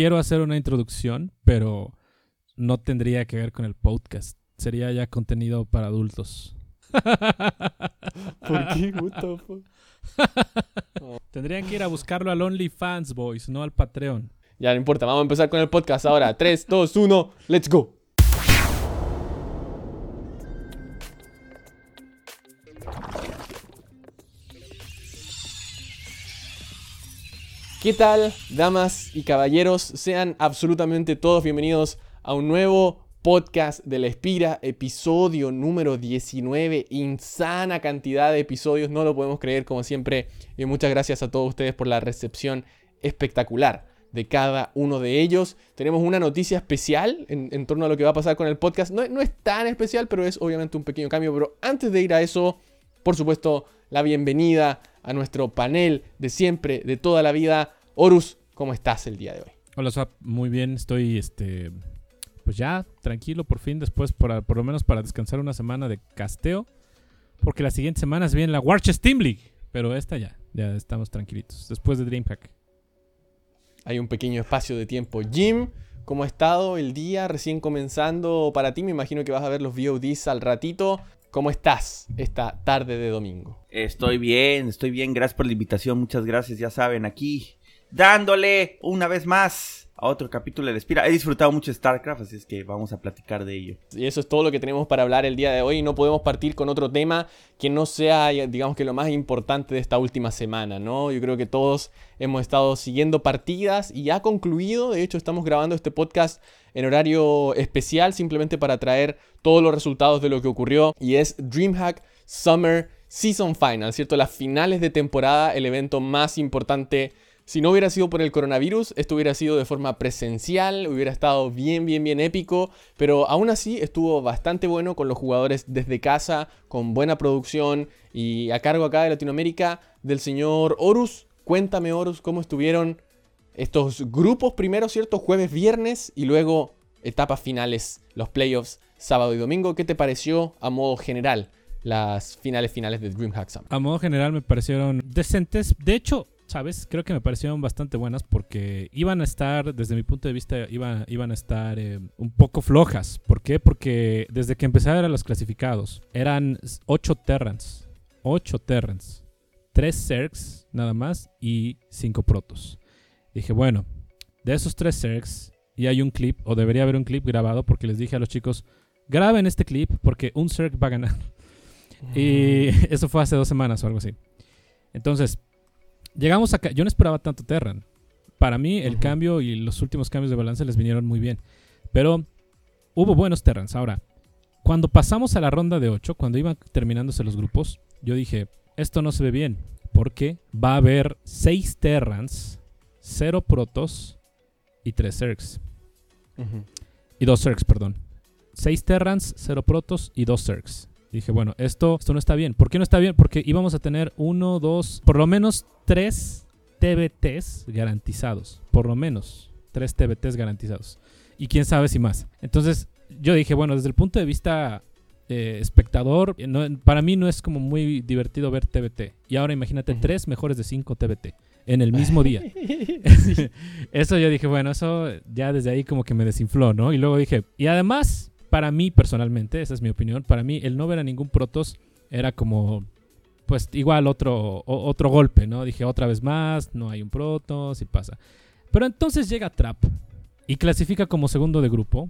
quiero hacer una introducción, pero no tendría que ver con el podcast. Sería ya contenido para adultos. ¿Por qué? Tendrían que ir a buscarlo al OnlyFans, boys, no al Patreon. Ya no importa, vamos a empezar con el podcast ahora. 3, 2, 1, let's go. ¿Qué tal, damas y caballeros? Sean absolutamente todos bienvenidos a un nuevo podcast de la Espira, episodio número 19. Insana cantidad de episodios, no lo podemos creer como siempre. Y muchas gracias a todos ustedes por la recepción espectacular de cada uno de ellos. Tenemos una noticia especial en, torno a lo que va a pasar con el podcast. No, no es tan especial, pero es obviamente un pequeño cambio. Pero antes de ir a eso, por supuesto, la bienvenida a nuestro panel de siempre, de toda la vida. Horus, ¿cómo estás el día de hoy? Hola, Swap. Muy bien. Estoy, este, pues ya tranquilo por fin, después por, por lo menos para descansar una semana de casteo. Porque la siguiente semana es bien la Warch Steam League. Pero esta ya, ya estamos tranquilitos. Después de DreamHack. Hay un pequeño espacio de tiempo. Jim, ¿cómo ha estado el día recién comenzando para ti? Me imagino que vas a ver los VODs al ratito. ¿Cómo estás esta tarde de domingo? Estoy bien, estoy bien. Gracias por la invitación. Muchas gracias. Ya saben, aquí dándole una vez más a otro capítulo de Espira. He disfrutado mucho StarCraft, así es que vamos a platicar de ello. Y eso es todo lo que tenemos para hablar el día de hoy. No podemos partir con otro tema que no sea, digamos que lo más importante de esta última semana, ¿no? Yo creo que todos hemos estado siguiendo partidas y ha concluido. De hecho, estamos grabando este podcast en horario especial simplemente para traer todos los resultados de lo que ocurrió. Y es DreamHack Summer Season Final, ¿cierto? Las finales de temporada, el evento más importante si no hubiera sido por el coronavirus, esto hubiera sido de forma presencial, hubiera estado bien, bien, bien épico, pero aún así estuvo bastante bueno con los jugadores desde casa, con buena producción y a cargo acá de Latinoamérica del señor Horus. Cuéntame, Horus, cómo estuvieron estos grupos primero, ¿cierto? Jueves, viernes y luego etapas finales, los playoffs, sábado y domingo. ¿Qué te pareció a modo general las finales finales de DreamHack Summit? A modo general me parecieron decentes. De hecho, ¿sabes? Creo que me parecieron bastante buenas porque iban a estar, desde mi punto de vista, iban, iban a estar eh, un poco flojas. ¿Por qué? Porque desde que empezaron los clasificados, eran 8 Terrans. 8 Terrans. 3 Zergs nada más y 5 Protos. Dije, bueno, de esos 3 Zergs, y hay un clip, o debería haber un clip grabado porque les dije a los chicos, graben este clip porque un Zerg va a ganar. Y eso fue hace dos semanas o algo así. Entonces, llegamos acá. Yo no esperaba tanto Terran. Para mí, el cambio y los últimos cambios de balance les vinieron muy bien. Pero hubo buenos Terrans. Ahora, cuando pasamos a la ronda de 8, cuando iban terminándose los grupos, yo dije, esto no se ve bien. Porque va a haber 6 Terrans, 0 Protos y 3 Zergs. Y 2 Zergs, perdón. 6 Terrans, 0 Protos y 2 Zergs. Dije, bueno, esto, esto no está bien. ¿Por qué no está bien? Porque íbamos a tener uno, dos, por lo menos tres TBTs garantizados. Por lo menos tres TBTs garantizados. Y quién sabe si más. Entonces, yo dije, bueno, desde el punto de vista eh, espectador, eh, para mí no es como muy divertido ver TBT. Y ahora imagínate tres mejores de cinco TBT en el mismo día. eso yo dije, bueno, eso ya desde ahí como que me desinfló, ¿no? Y luego dije, y además para mí personalmente, esa es mi opinión, para mí el no ver a ningún Protoss era como, pues igual otro, otro golpe, ¿no? Dije otra vez más, no hay un Protoss y pasa. Pero entonces llega Trap y clasifica como segundo de grupo.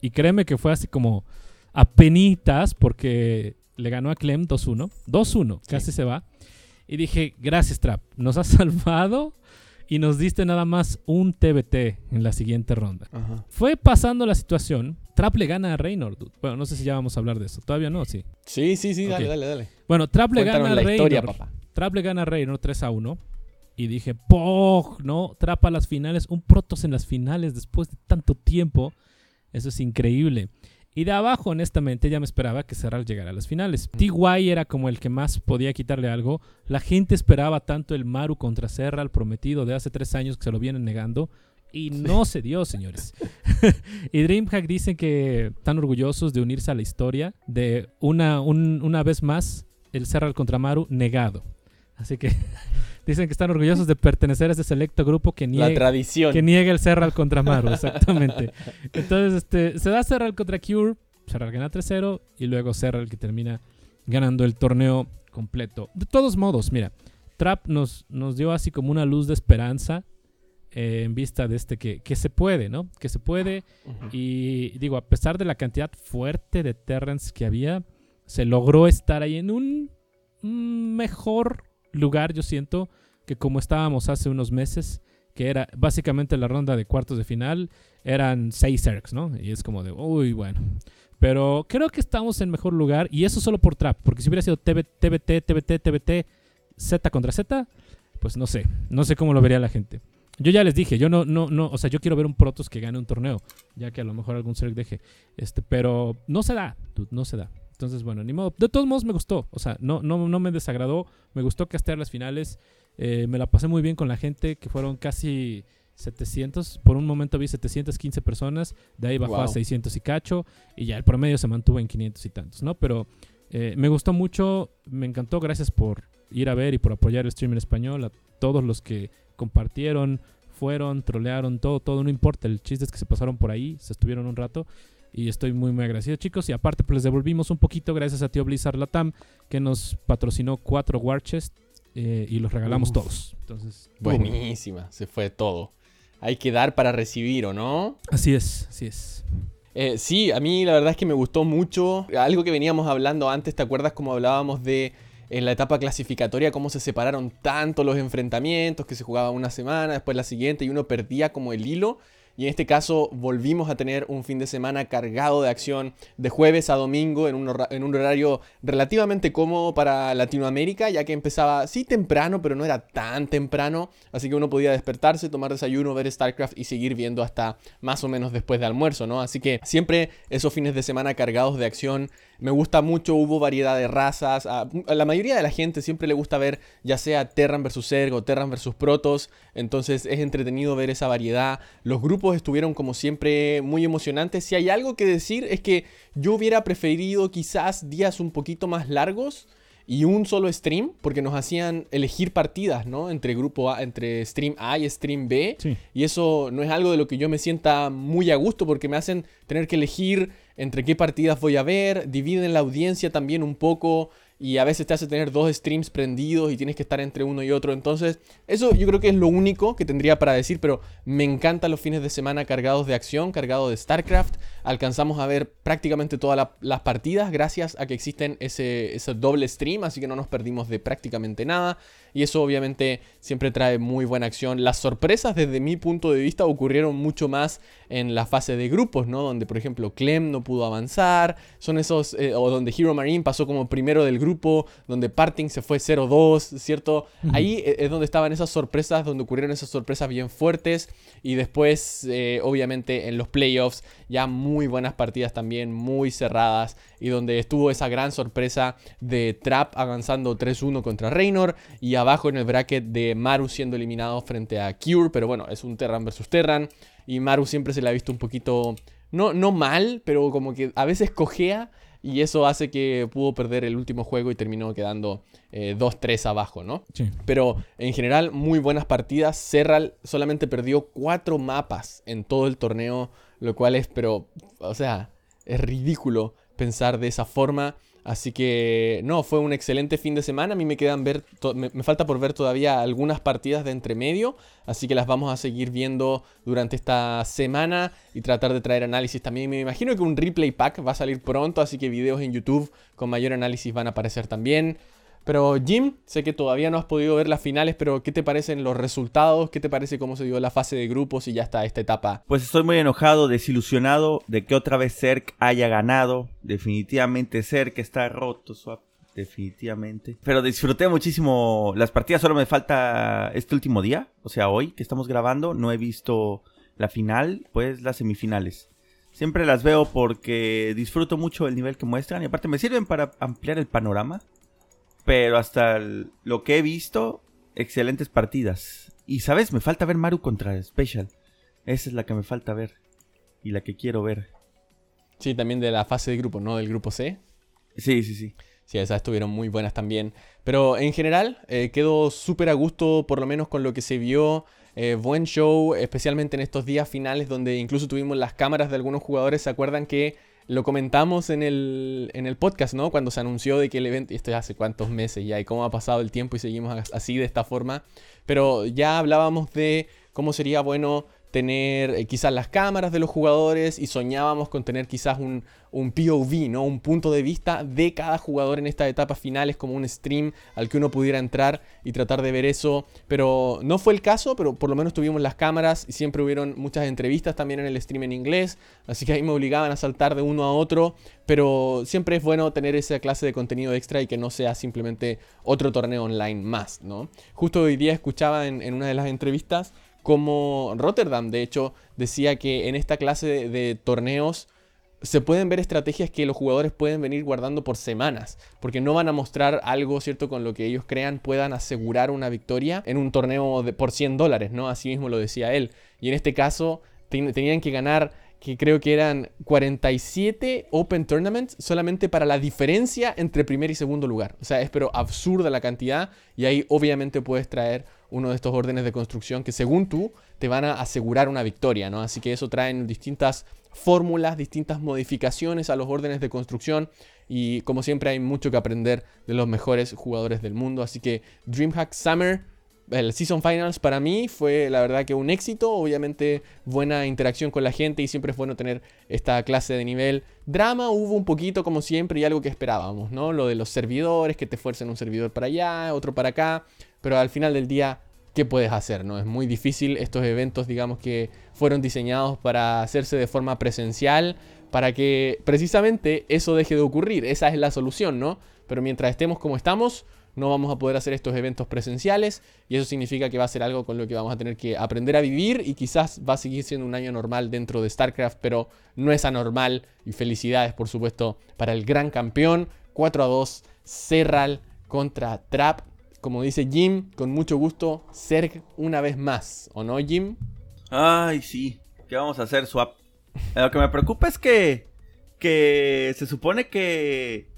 Y créeme que fue así como a penitas porque le ganó a Clem 2-1. 2-1, casi se va. Y dije, gracias Trap, nos has salvado y nos diste nada más un TBT en la siguiente ronda. Fue pasando la situación. Trap le gana a Reynor. Bueno, no sé si ya vamos a hablar de eso. Todavía no, sí. Sí, sí, sí, dale, dale, dale. Bueno, Trap le gana a Reynor. Trap le gana a Reynor 3 a 1. Y dije, ¡Pog! ¿No? Trap a las finales. Un Protos en las finales después de tanto tiempo. Eso es increíble. Y de abajo, honestamente, ya me esperaba que Serral llegara a las finales. TY era como el que más podía quitarle algo. La gente esperaba tanto el Maru contra Serral prometido de hace tres años que se lo vienen negando. Y no se dio, señores. y DreamHack dicen que están orgullosos de unirse a la historia de una, una vez más el Serral contra Maru negado. Así que Dicen que están orgullosos de pertenecer a ese selecto grupo que La niega, tradición. que niega el Serral contra Maru, exactamente. Entonces, este, se da Serral contra Cure, Serral gana 3-0 y luego Serral que termina ganando el torneo completo. De todos modos, mira, Trap nos, nos dio así como una luz de esperanza eh, en vista de este que, que se puede, ¿no? Que se puede y digo, a pesar de la cantidad fuerte de Terrence que había, se logró estar ahí en un mejor lugar, yo siento, que como estábamos hace unos meses, que era básicamente la ronda de cuartos de final, eran seis Zergs, ¿no? Y es como de, uy, bueno. Pero creo que estamos en mejor lugar y eso solo por trap, porque si hubiera sido TB TBT, TBT, TBT, Z contra Z, pues no sé, no sé cómo lo vería la gente. Yo ya les dije, yo no, no, no, o sea, yo quiero ver un Protoss que gane un torneo, ya que a lo mejor algún Zerg deje, este, pero no se da, dude, no se da. Entonces, bueno, ni modo. De todos modos me gustó, o sea, no, no, no me desagradó, me gustó castear las finales, eh, me la pasé muy bien con la gente, que fueron casi 700, por un momento vi 715 personas, de ahí bajó a Wow. 600 y cacho, y ya el promedio se mantuvo en 500 y tantos, ¿no? Pero eh, me gustó mucho, me encantó, gracias por ir a ver y por apoyar el stream en español, a todos los que compartieron, fueron, trolearon, todo, todo, no importa, el chiste es que se pasaron por ahí, se estuvieron un rato. Y estoy muy, muy agradecido, chicos. Y aparte, pues les devolvimos un poquito gracias a tío Blizzard Latam, que nos patrocinó cuatro War Chest eh, y los regalamos Uf. todos. Entonces. Buenísima, se fue todo. Hay que dar para recibir, ¿o no? Así es, así es. Eh, sí, a mí la verdad es que me gustó mucho. Algo que veníamos hablando antes, ¿te acuerdas cómo hablábamos de en la etapa clasificatoria cómo se separaron tanto los enfrentamientos, que se jugaba una semana, después la siguiente y uno perdía como el hilo? Y en este caso volvimos a tener un fin de semana cargado de acción de jueves a domingo en un, en un horario relativamente cómodo para Latinoamérica, ya que empezaba sí temprano, pero no era tan temprano, así que uno podía despertarse, tomar desayuno, ver StarCraft y seguir viendo hasta más o menos después de almuerzo, ¿no? Así que siempre esos fines de semana cargados de acción me gusta mucho, hubo variedad de razas. A, la mayoría de la gente siempre le gusta ver ya sea Terran versus Zerg o Terran versus Protoss. Entonces es entretenido ver esa variedad. Los grupos estuvieron como siempre muy emocionantes. Si hay algo que decir es que yo hubiera preferido quizás días un poquito más largos y un solo stream, porque nos hacían elegir partidas, ¿no? Entre grupo A, entre stream A y stream B. Sí. Y eso no es algo de lo que yo me sienta muy a gusto porque me hacen tener que elegir entre qué partidas voy a ver, dividen la audiencia también un poco y a veces te hace tener dos streams prendidos y tienes que estar entre uno y otro. Entonces, eso yo creo que es lo único que tendría para decir, pero me encantan los fines de semana cargados de acción, cargados de StarCraft. Alcanzamos a ver prácticamente todas la- las partidas gracias a que existen ese, ese doble stream, así que no nos perdimos de prácticamente nada. Y eso obviamente siempre trae muy buena acción. Las sorpresas desde mi punto de vista ocurrieron mucho más en la fase de grupos, ¿no? Donde por ejemplo Clem no pudo avanzar. Son esos, eh, o donde Hero Marine pasó como primero del grupo, donde Parting se fue 0-2, ¿cierto? Ahí eh, es donde estaban esas sorpresas, donde ocurrieron esas sorpresas bien fuertes. Y después, eh, obviamente, en los playoffs, ya muy buenas partidas también, muy cerradas. Y donde estuvo esa gran sorpresa de Trap avanzando 3-1 contra Reynor. Y abajo en el bracket de Maru siendo eliminado frente a Cure. Pero bueno, es un Terran versus Terran. Y Maru siempre se le ha visto un poquito, no, no mal, pero como que a veces cojea. Y eso hace que pudo perder el último juego y terminó quedando eh, 2-3 abajo, ¿no? Sí. Pero en general, muy buenas partidas. Serral solamente perdió cuatro mapas en todo el torneo, lo cual es, pero, o sea, es ridículo pensar de esa forma. Así que, no, fue un excelente fin de semana. A mí me quedan ver, me falta por ver todavía algunas partidas de entremedio. Así que las vamos a seguir viendo durante esta semana y tratar de traer análisis también. Me imagino que un replay pack va a salir pronto, así que videos en YouTube con mayor análisis van a aparecer también. Pero Jim, sé que todavía no has podido ver las finales, pero ¿qué te parecen los resultados? ¿Qué te parece cómo se dio la fase de grupos y ya está esta etapa? Pues estoy muy enojado, desilusionado de que otra vez Zerg haya ganado. Definitivamente Zerg está roto, Swap. Definitivamente. Pero disfruté muchísimo las partidas. Solo me falta este último día. O sea, hoy que estamos grabando. No he visto la final, pues las semifinales. Siempre las veo porque disfruto mucho el nivel que muestran. Y aparte me sirven para ampliar el panorama. Pero hasta el- lo que he visto, excelentes partidas. Y sabes, me falta ver Maru contra Special. Esa es la que me falta ver. Y la que quiero ver. Sí, también de la fase de grupos, ¿no? Del grupo C. Sí, sí, sí. Sí, esas estuvieron muy buenas también. Pero en general, eh, quedó súper a gusto, por lo menos con lo que se vio. Eh, buen show, especialmente en estos días finales donde incluso tuvimos las cámaras de algunos jugadores. ¿Se acuerdan que lo comentamos en el, en el podcast, ¿no? Cuando se anunció de que el evento, esto ya hace cuántos meses ya, y cómo ha pasado el tiempo y seguimos así de esta forma. Pero ya hablábamos de cómo sería bueno tener eh, quizás las cámaras de los jugadores y soñábamos con tener quizás un, un, POV, ¿no? Un punto de vista de cada jugador en estas etapas finales como un stream al que uno pudiera entrar y tratar de ver eso. Pero no fue el caso, pero por lo menos tuvimos las cámaras y siempre hubieron muchas entrevistas también en el stream en inglés, así que ahí me obligaban a saltar de uno a otro, pero siempre es bueno tener esa clase de contenido extra y que no sea simplemente otro torneo online más, ¿no? Justo hoy día escuchaba en, en una de las entrevistas como Rotterdam, de hecho, decía que en esta clase de, torneos se pueden ver estrategias que los jugadores pueden venir guardando por semanas, porque no van a mostrar algo, ¿cierto?, con lo que ellos crean puedan asegurar una victoria en un torneo de, por 100 dólares, ¿no? Así mismo lo decía él. Y en este caso tenían que ganar que creo que eran 47 Open Tournaments solamente para la diferencia entre primer y segundo lugar. O sea, es pero absurda la cantidad y ahí obviamente puedes traer uno de estos órdenes de construcción que según tú te van a asegurar una victoria, ¿no? Así que eso traen distintas fórmulas, distintas modificaciones a los órdenes de construcción y como siempre hay mucho que aprender de los mejores jugadores del mundo. Así que DreamHack Summer el Season Finals para mí fue la verdad que un éxito, obviamente buena interacción con la gente y siempre es bueno tener esta clase de nivel. Drama hubo un poquito como siempre y algo que esperábamos, ¿no? Lo de los servidores, que te fuercen un servidor para allá, otro para acá, pero al final del día, ¿qué puedes hacer? ¿no? Es muy difícil estos eventos, digamos que fueron diseñados para hacerse de forma presencial, para que precisamente eso deje de ocurrir, esa es la solución, ¿no? Pero mientras estemos como estamos, no vamos a poder hacer estos eventos presenciales y eso significa que va a ser algo con lo que vamos a tener que aprender a vivir y quizás va a seguir siendo un año normal dentro de StarCraft, pero no es anormal y felicidades por supuesto para el gran campeón 4 a 2 Serral contra Trap. Como dice Jim, con mucho gusto, Serg una vez más, ¿o no Jim? Ay, sí, ¿qué vamos a hacer, Swap? Lo que me preocupa es que, que se supone que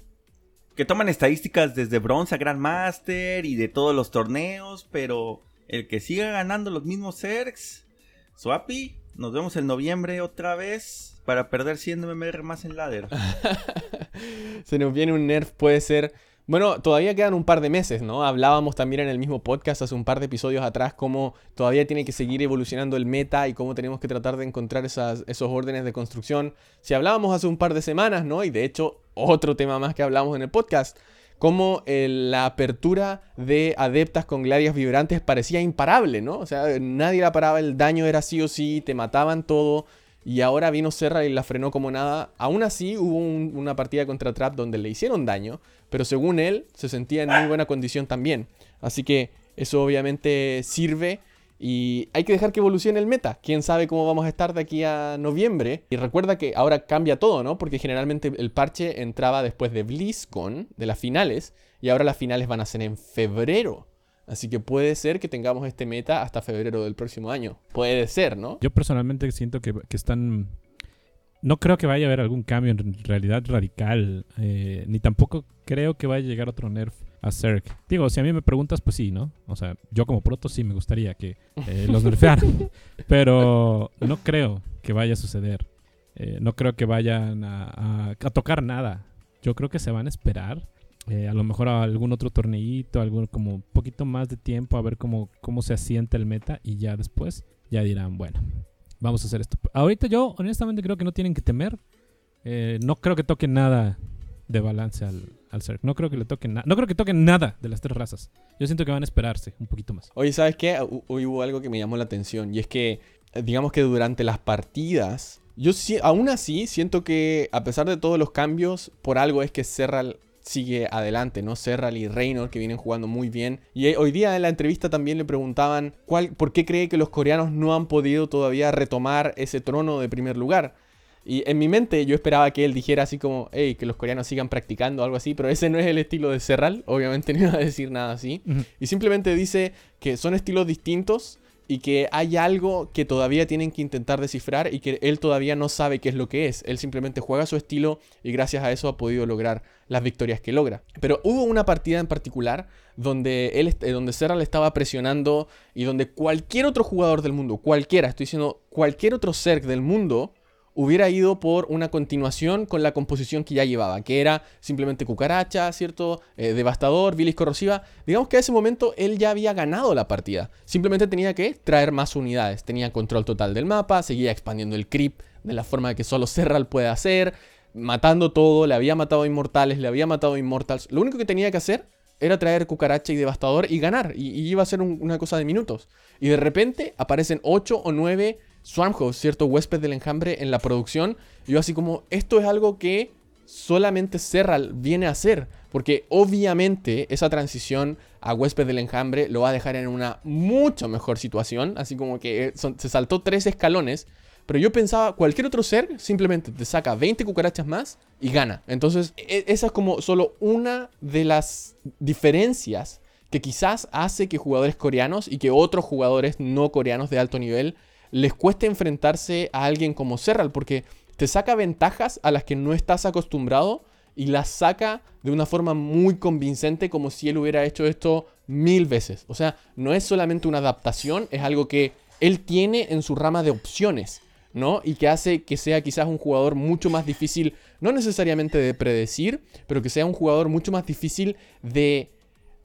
que toman estadísticas desde bronce a Grandmaster y de todos los torneos, pero el que siga ganando los mismos Zergs, Swappy, nos vemos en noviembre otra vez para perder 100 MMR más en ladder. Se nos viene un nerf, puede ser bueno, todavía quedan un par de meses, ¿no? Hablábamos también en el mismo podcast hace un par de episodios atrás cómo todavía tiene que seguir evolucionando el meta y cómo tenemos que tratar de encontrar esos órdenes de construcción. Si hablábamos hace un par de semanas, ¿no? Y de hecho, otro tema más que hablamos en el podcast, cómo la apertura de adeptas con glarias vibrantes parecía imparable, ¿no? O sea, nadie la paraba, el daño era sí o sí, te mataban todo. Y ahora vino Serra y la frenó como nada. Aún así hubo una partida contra Trap donde le hicieron daño, pero según él se sentía en muy buena condición también. Así que eso obviamente sirve y hay que dejar que evolucione el meta. Quién sabe cómo vamos a estar de aquí a noviembre. Y recuerda que ahora cambia todo, ¿no? Porque generalmente el parche entraba después de BlizzCon, de las finales, y ahora las finales van a ser en febrero. Así que puede ser que tengamos este meta hasta febrero del próximo año. Puede ser, ¿no? Yo personalmente siento que, están... No creo que vaya a haber algún cambio en realidad radical, eh, ni tampoco creo que vaya a llegar otro nerf a Zerg. Digo, si a mí me preguntas, pues sí, ¿no? O sea, yo como proto sí me gustaría que eh, los nerfearan, pero no creo que vaya a suceder. Eh, no creo que vayan a, a, tocar nada. Yo creo que se van a esperar eh, a lo mejor algún otro torneito, algún como un poquito más de tiempo a ver cómo, cómo se asienta el meta y ya después ya dirán, bueno, vamos a hacer esto. Ahorita yo honestamente creo que no tienen que temer. Eh, no creo que toquen nada de balance al, al No creo que le toquen nada. No creo que toquen nada de las tres razas. Yo siento que van a esperarse un poquito más. Oye, ¿sabes qué? Hoy hubo algo que me llamó la atención. Y es que, eh, digamos que durante las partidas, yo aún así siento que, a pesar de todos los cambios, por algo es que Serral sigue adelante, ¿no? Serral y Reynor que vienen jugando muy bien. Y hoy día en la entrevista también le preguntaban cuál, por qué cree que los coreanos no han podido todavía retomar ese trono de primer lugar. Y en mi mente yo esperaba que él dijera así como, hey, que los coreanos sigan practicando algo así, pero ese no es el estilo de Serral, obviamente no iba a decir nada así. Y simplemente dice que son estilos distintos y que hay algo que todavía tienen que intentar descifrar y que él todavía no sabe qué es lo que es. Él simplemente juega su estilo y gracias a eso ha podido lograr las victorias que logra. Pero hubo una partida en particular donde él eh, donde Serra le estaba presionando y donde cualquier otro jugador del mundo, cualquiera, estoy diciendo cualquier otro ser del mundo hubiera ido por una continuación con la composición que ya llevaba, que era simplemente cucaracha, ¿cierto? Eh, devastador, bilis corrosiva. Digamos que a ese momento él ya había ganado la partida. Simplemente tenía que traer más unidades. Tenía control total del mapa, seguía expandiendo el creep de la forma que solo Serral puede hacer, matando todo, le había matado a inmortales, le había matado a inmortals. Lo único que tenía que hacer era traer cucaracha y devastador y ganar. Y, iba a ser una cosa de minutos. Y de repente aparecen 8 o 9 Swarmhost, cierto huésped del enjambre en la producción. Y yo así como, esto es algo que solamente Serral viene a hacer. Porque obviamente esa transición a huésped del enjambre lo va a dejar en una mucho mejor situación. Así como que eh, se saltó tres escalones. Pero yo pensaba, cualquier otro ser simplemente te saca 20 cucarachas más y gana. Entonces, e, esa es como solo una de las diferencias que quizás hace que jugadores coreanos y que otros jugadores no coreanos de alto nivel les cueste enfrentarse a alguien como Serral, porque te saca ventajas a las que no estás acostumbrado y las saca de una forma muy convincente como si él hubiera hecho esto mil veces. O sea, no es solamente una adaptación, es algo que él tiene en su rama de opciones, ¿no? Y que hace que sea quizás un jugador mucho más difícil, no necesariamente de predecir, pero que sea un jugador mucho más difícil de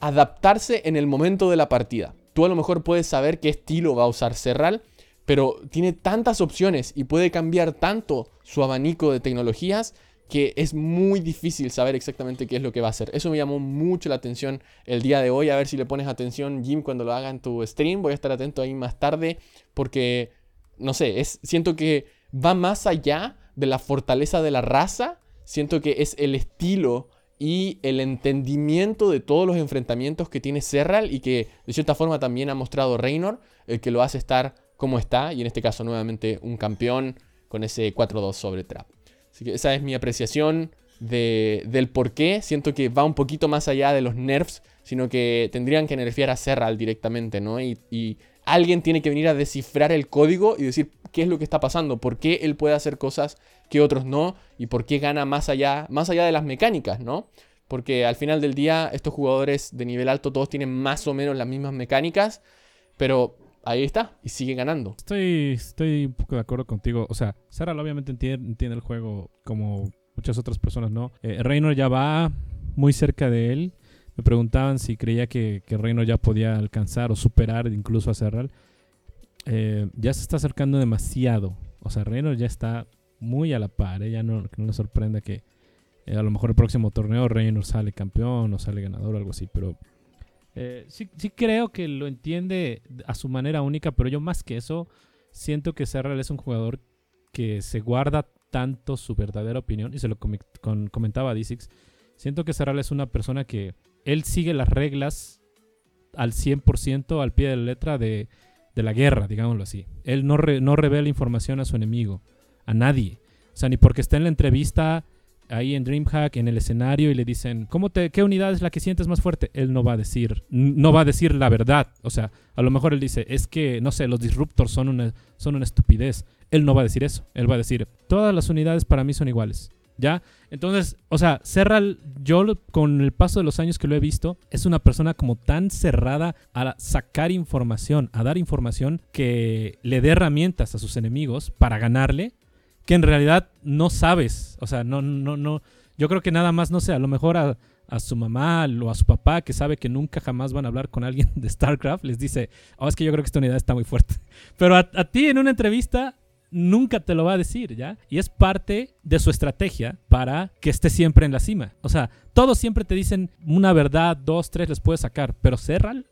adaptarse en el momento de la partida. Tú a lo mejor puedes saber qué estilo va a usar Serral, pero tiene tantas opciones y puede cambiar tanto su abanico de tecnologías que es muy difícil saber exactamente qué es lo que va a hacer. Eso me llamó mucho la atención el día de hoy. A ver si le pones atención, Jim, cuando lo haga en tu stream. Voy a estar atento ahí más tarde porque, no sé, es, siento que va más allá de la fortaleza de la raza. Siento que es el estilo y el entendimiento de todos los enfrentamientos que tiene Serral y que de cierta forma también ha mostrado Reynor, el que lo hace estar como está, y en este caso nuevamente un campeón con ese 4-2 sobre Trap. Así que esa es mi apreciación de, del por qué. Siento que va un poquito más allá de los nerfs, sino que tendrían que nerfear a Serral directamente, ¿no? Y, y, alguien tiene que venir a descifrar el código y decir qué es lo que está pasando, por qué él puede hacer cosas que otros no, y por qué gana más allá, más allá de las mecánicas, ¿no? Porque al final del día estos jugadores de nivel alto todos tienen más o menos las mismas mecánicas, pero ahí está y sigue ganando. Estoy, estoy un poco de acuerdo contigo. O sea, Sara obviamente entiende, el juego como muchas otras personas, ¿no? Eh, Reynor ya va muy cerca de él. Me preguntaban si creía que, que Reynor ya podía alcanzar o superar incluso a Serral. Eh, ya se está acercando demasiado. O sea, Reynor ya está muy a la par. ¿eh? Ya no, no le sorprenda que a lo mejor el próximo torneo Reynor sale campeón o sale ganador o algo así. Pero eh, sí, sí creo que lo entiende a su manera única, pero yo más que eso, siento que Serral es un jugador que se guarda tanto su verdadera opinión, y se lo comentaba a D6, siento que Serral es una persona que él sigue las reglas al 100% al pie de la letra de, la guerra, digámoslo así. Él no, no revela información a su enemigo, a nadie. O sea, ni porque está en la entrevista ahí en DreamHack, en el escenario, y le dicen, ¿cómo te, ¿qué unidad es la que sientes más fuerte? Él no va a decir, no va a decir la verdad. O sea, a lo mejor él dice, es que, no sé, los disruptors son una, son una estupidez. Él no va a decir eso. Él va a decir, todas las unidades para mí son iguales. ¿Ya? Entonces, o sea, Serral, yo con el paso de los años que lo he visto, es una persona como tan cerrada a sacar información, a dar información que le dé herramientas a sus enemigos para ganarle que en realidad no sabes. O sea, no, no, no. Yo creo que nada más, no sé, a lo mejor a, su mamá o a su papá que sabe que nunca jamás van a hablar con alguien de StarCraft, les dice, oh, es que yo creo que esta unidad está muy fuerte. Pero a, ti en una entrevista nunca te lo va a decir, ¿ya? Y es parte de su estrategia para que esté siempre en la cima. O sea, todos siempre te dicen una verdad, dos, tres les puedes sacar, pero Serral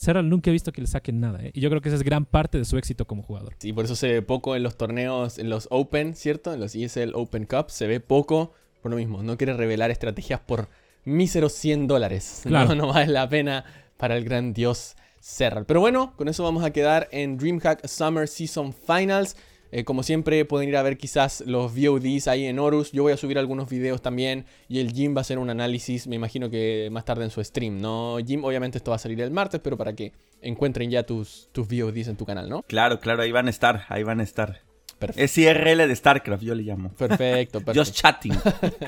Serral nunca he visto que le saquen nada, ¿eh? Y yo creo que esa es gran parte de su éxito como jugador. Sí, por eso se ve poco en los torneos, en los Open, ¿cierto? En los ESL Open Cup se ve poco por lo mismo. No quiere revelar estrategias por míseros 100 dólares. No, no vale la pena para el gran dios Serral. Pero bueno, con eso vamos a quedar en DreamHack Summer Season Finals. Eh, como siempre, pueden ir a ver quizás los VODs ahí en Horus. Yo voy a subir algunos videos también. Y el Jim va a hacer un análisis, me imagino que más tarde en su stream, ¿no? Jim, obviamente esto va a salir el martes, pero para que encuentren ya tus, tus VODs en tu canal, ¿no? Claro, claro, ahí van a estar, ahí van a estar. Perfecto. Es IRL de StarCraft, yo le llamo. Perfecto, perfecto. Just chatting.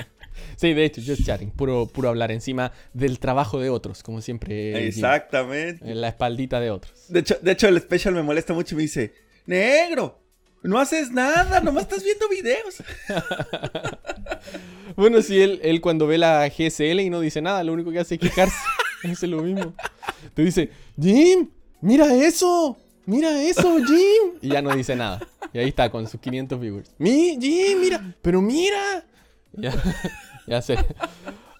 sí, de hecho, just chatting. Puro, puro hablar encima del trabajo de otros, como siempre. Exactamente. En la espaldita de otros. De hecho, de hecho, el special me molesta mucho y me dice, negro, no haces nada, nomás estás viendo videos. bueno, si él, él cuando ve la GSL y no dice nada, lo único que hace es quejarse. hace lo mismo. Te dice, Jim, mira eso. Mira eso, Jim. Y ya no dice nada. Y ahí está con sus 500 viewers. Mi, Jim, mira. Pero mira. Ya, ya sé.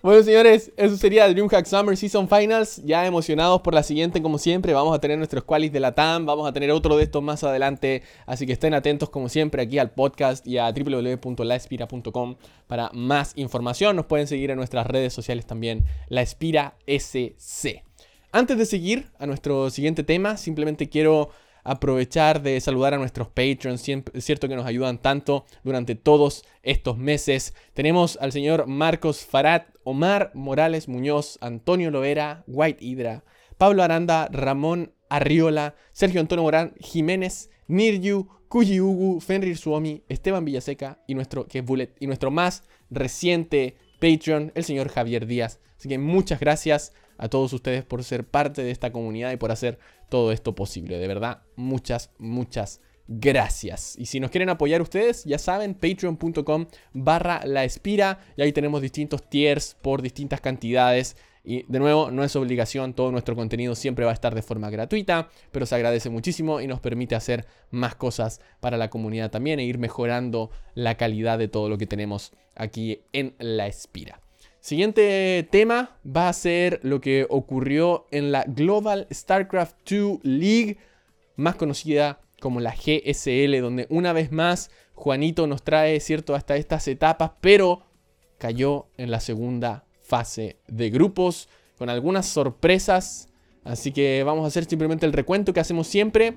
Bueno, señores, eso sería DreamHack Summer Season Finals. Ya emocionados por la siguiente, como siempre. Vamos a tener nuestros qualis de la TAM. Vamos a tener otro de estos más adelante. Así que estén atentos, como siempre, aquí al podcast y a www.laespira.com para más información. Nos pueden seguir en nuestras redes sociales también, La Espira SC. Antes de seguir a nuestro siguiente tema, simplemente quiero aprovechar de saludar a nuestros patrons, es cierto que nos ayudan tanto durante todos estos meses. Tenemos al señor Marcos Farad, Omar Morales Muñoz, Antonio Lovera, White Hydra, Pablo Aranda, Ramón Arriola, Sergio Antonio Morán, Jiménez, Niryu, Kuji Ugu, Fenrir Suomi, Esteban Villaseca y nuestro, que Bullet, y nuestro más reciente Patreon, el señor Javier Díaz. Así que muchas gracias a todos ustedes por ser parte de esta comunidad y por hacer todo esto posible. De verdad, muchas, muchas gracias. Y si nos quieren apoyar ustedes, ya saben, patreon.com barra la espira. Y ahí tenemos distintos tiers por distintas cantidades. Y de nuevo, no es obligación, todo nuestro contenido siempre va a estar de forma gratuita, pero se agradece muchísimo y nos permite hacer más cosas para la comunidad también e ir mejorando la calidad de todo lo que tenemos aquí en La Espira. Siguiente tema va a ser lo que ocurrió en la Global StarCraft 2 League, más conocida como la GSL, donde una vez más Juanito nos trae, cierto, hasta estas etapas, pero cayó en la segunda fase de grupos con algunas sorpresas. Así que vamos a hacer simplemente el recuento que hacemos siempre.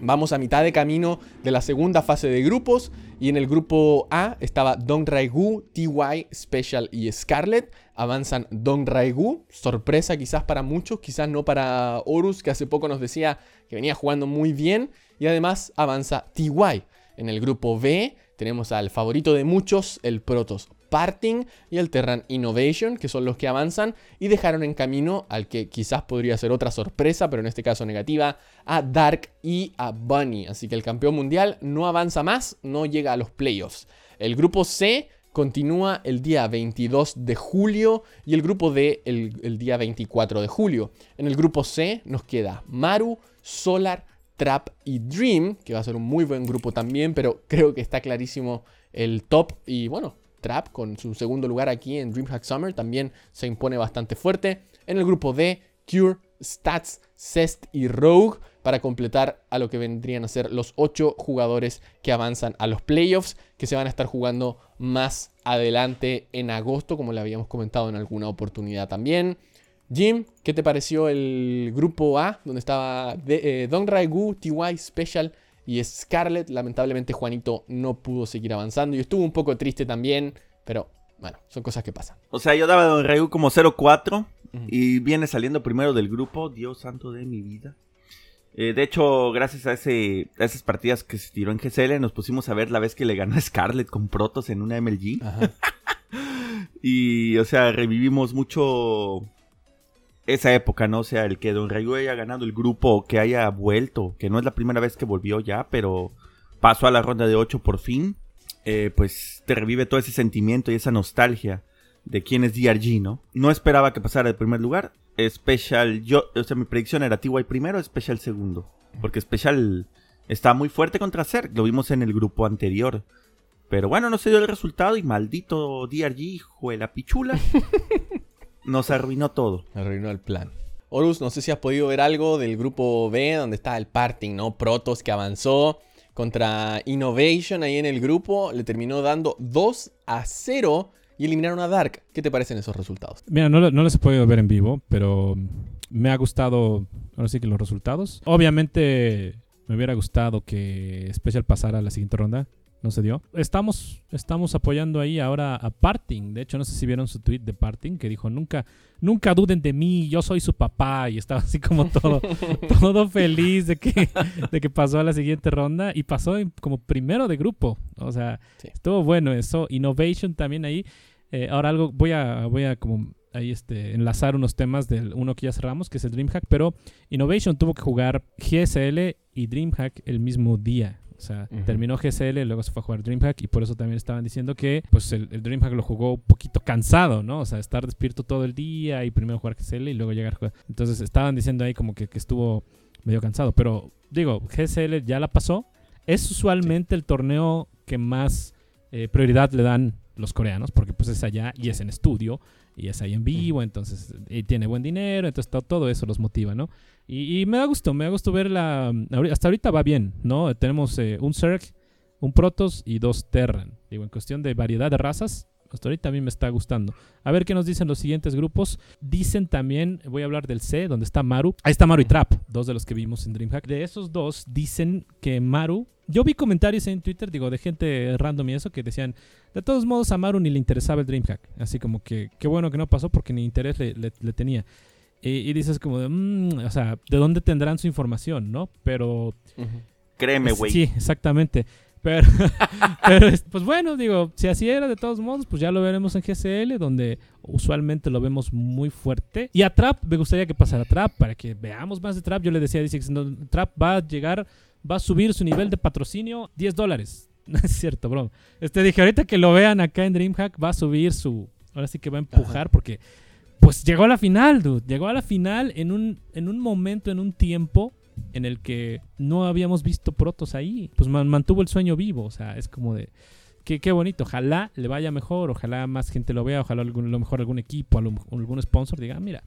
Vamos a mitad de camino de la segunda fase de grupos y en el grupo A estaba Dong Raigu, TY, Special y Scarlet. Avanzan Dong Raigu, sorpresa quizás para muchos, quizás no para Horus que hace poco nos decía que venía jugando muy bien. Y además avanza TY. En el grupo B tenemos al favorito de muchos, el Protoss Parting y el Terran Innovation, que son los que avanzan y dejaron en camino al que quizás podría ser otra sorpresa, pero en este caso negativa, a Dark y a Bunny. Así que el campeón mundial no avanza más, no llega a los playoffs. El grupo C continúa el día 22 de julio y el grupo D el, el día 24 de julio. En el grupo C nos queda Maru, Solar, Trap y Dream, que va a ser un muy buen grupo también, pero creo que está clarísimo el top y bueno, Trap con su segundo lugar aquí en DreamHack Summer también se impone bastante fuerte. En el grupo D, Cure, Stats, Cest y Rogue para completar a lo que vendrían a ser los 8 jugadores que avanzan a los playoffs que se van a estar jugando más adelante en agosto como le habíamos comentado en alguna oportunidad también. Jim, ¿qué te pareció el grupo A donde estaba eh, Don Raigu, TY Special y Scarlett, lamentablemente Juanito no pudo seguir avanzando y estuvo un poco triste también, pero bueno, son cosas que pasan. O sea, yo daba a Don Rayu como 0-4 y viene saliendo primero del grupo, Dios santo de mi vida. Eh, de hecho, gracias a, ese, a esas partidas que se tiró en GCL, nos pusimos a ver la vez que le ganó a Scarlett con Protos en una MLG. y, o sea, revivimos mucho esa época, ¿no? O sea, el que Don Rayo haya ganado el grupo, que haya vuelto, que no es la primera vez que volvió ya, pero pasó a la ronda de 8 por fin, eh, pues te revive todo ese sentimiento y esa nostalgia de quién es DRG, ¿no? No esperaba que pasara el primer lugar. Special, yo, o sea, mi predicción era TY primero, Special segundo. Porque Special está muy fuerte contra Zerg, lo vimos en el grupo anterior. Pero bueno, no se dio el resultado y maldito DRG, hijo de la pichula. Nos arruinó todo. Arruinó el plan. Horus, no sé si has podido ver algo del grupo B, donde está el parting, ¿no? Protos que avanzó contra Innovation ahí en el grupo. Le terminó dando 2 a 0 y eliminaron a Dark. ¿Qué te parecen esos resultados? Mira, no, no los he podido ver en vivo, pero me ha gustado, ahora sí que los resultados. Obviamente Me hubiera gustado que Special pasara a la siguiente ronda no se dio. Estamos, estamos apoyando ahí ahora a Parting. De hecho, no sé si vieron su tweet de Parting que dijo, nunca, nunca duden de mí, yo soy su papá. Y estaba así como todo, todo feliz de que, de que pasó a la siguiente ronda y pasó como primero de grupo. O sea, estuvo bueno eso. Innovation también ahí. Eh, ahora algo, voy a, voy a como ahí este, enlazar unos temas del uno que ya cerramos, que es el DreamHack, pero Innovation tuvo que jugar GSL y DreamHack el mismo día. O sea, terminó GSL, luego se fue a jugar DreamHack y por eso también estaban diciendo que pues el, DreamHack lo jugó un poquito cansado, ¿no? O sea, estar despierto todo el día y primero jugar GSL y luego llegar a jugar. Entonces estaban diciendo ahí como que, estuvo medio cansado. Pero digo, GSL ya la pasó. Es usualmente el torneo que más eh, prioridad le dan los coreanos, porque pues es allá y es en estudio y es ahí en vivo, entonces y tiene buen dinero, entonces todo, eso los motiva, ¿no? Y, me da gusto, me da gusto verla. Hasta ahorita va bien, ¿no? Tenemos eh, un Zerg, un Protoss y dos Terran. Digo, en cuestión de variedad de razas, hasta ahorita a mí me está gustando. A ver qué nos dicen los siguientes grupos. Dicen también, voy a hablar del C, donde está Maru. Ahí está Maru y Trap, dos de los que vimos en DreamHack. De esos dos, dicen que Maru. Yo vi comentarios en Twitter, digo, de gente random y eso, que decían, de todos modos a Maru ni le interesaba el DreamHack. Así como que, qué bueno que no pasó porque ni interés le tenía. Y, dices como de, mm", o sea, ¿de dónde tendrán su información, no? Pero... Créeme, güey. Sí, exactamente. Pero, pero, pues bueno, digo, si así era de todos modos, pues ya lo veremos en GSL, donde usualmente lo vemos muy fuerte. Y a Trap, me gustaría que pasara Trap para que veamos más de Trap. Yo le decía dice que Trap va a llegar, va a subir su nivel de patrocinio 10 dólares. No es cierto, bro. Este dije, ahorita que lo vean acá en DreamHack, va a subir su. Ahora sí que va a empujar, porque pues llegó a la final, dude. Llegó a la final en un, en un momento, en un tiempo en el que no habíamos visto protos ahí. Pues mantuvo el sueño vivo. O sea, es como de. Qué, qué bonito. Ojalá le vaya mejor. Ojalá más gente lo vea. Ojalá a lo mejor algún equipo, algún sponsor diga, ah, mira,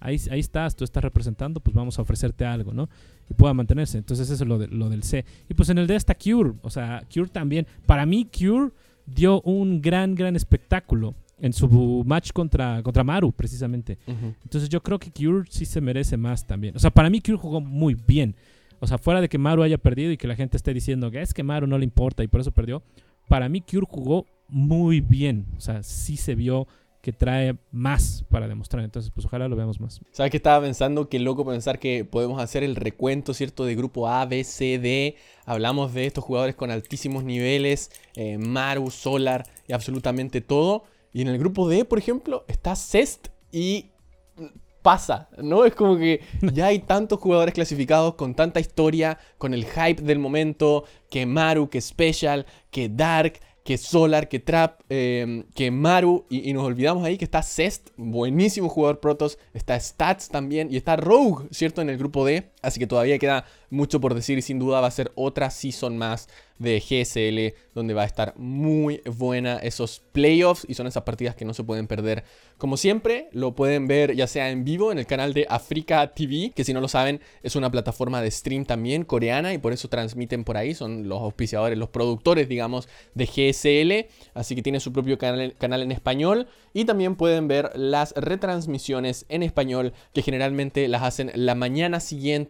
ahí, ahí estás, tú estás representando, pues vamos a ofrecerte algo, ¿no? Y pueda mantenerse. Entonces eso es lo, de, lo del C. Y pues en el D está Cure. O sea, Cure también. Para mí, Cure dio un gran, gran espectáculo en su match contra, contra Maru, precisamente. Entonces yo creo que Cure sí se merece más también. O sea, para mí Cure jugó muy bien. O sea, fuera de que Maru haya perdido y que la gente esté diciendo que es que Maru no le importa y por eso perdió, para mí Cure jugó muy bien. O sea, sí se vio que trae más para demostrar. Entonces, pues ojalá lo veamos más. ¿Sabes qué estaba pensando? Qué loco pensar que podemos hacer el recuento, ¿cierto? De grupo A, B, C, D. Hablamos de estos jugadores con altísimos niveles, eh, Maru, Solar y absolutamente todo. Y en el grupo D, por ejemplo, está Cest y pasa, ¿no? Es como que ya hay tantos jugadores clasificados con tanta historia, con el hype del momento, que Maru, que Special, que Dark, que Solar, que Trap, em, que Maru, y, nos olvidamos ahí que está Cest, buenísimo jugador Protoss, está Stats también, y está Rogue, ¿cierto? En el grupo D, así que todavía queda mucho por decir y sin duda va a ser otra season más de GSL, donde va a estar muy buena esos playoffs y son esas partidas que no se pueden perder. Como siempre, lo pueden ver ya sea en vivo en el canal de Africa TV, que si no lo saben es una plataforma de stream también coreana y por eso transmiten por ahí, son los auspiciadores, los productores, digamos, de GSL, así que tiene su propio canal, canal en español. Y también pueden ver las retransmisiones en español que generalmente las hacen la mañana siguiente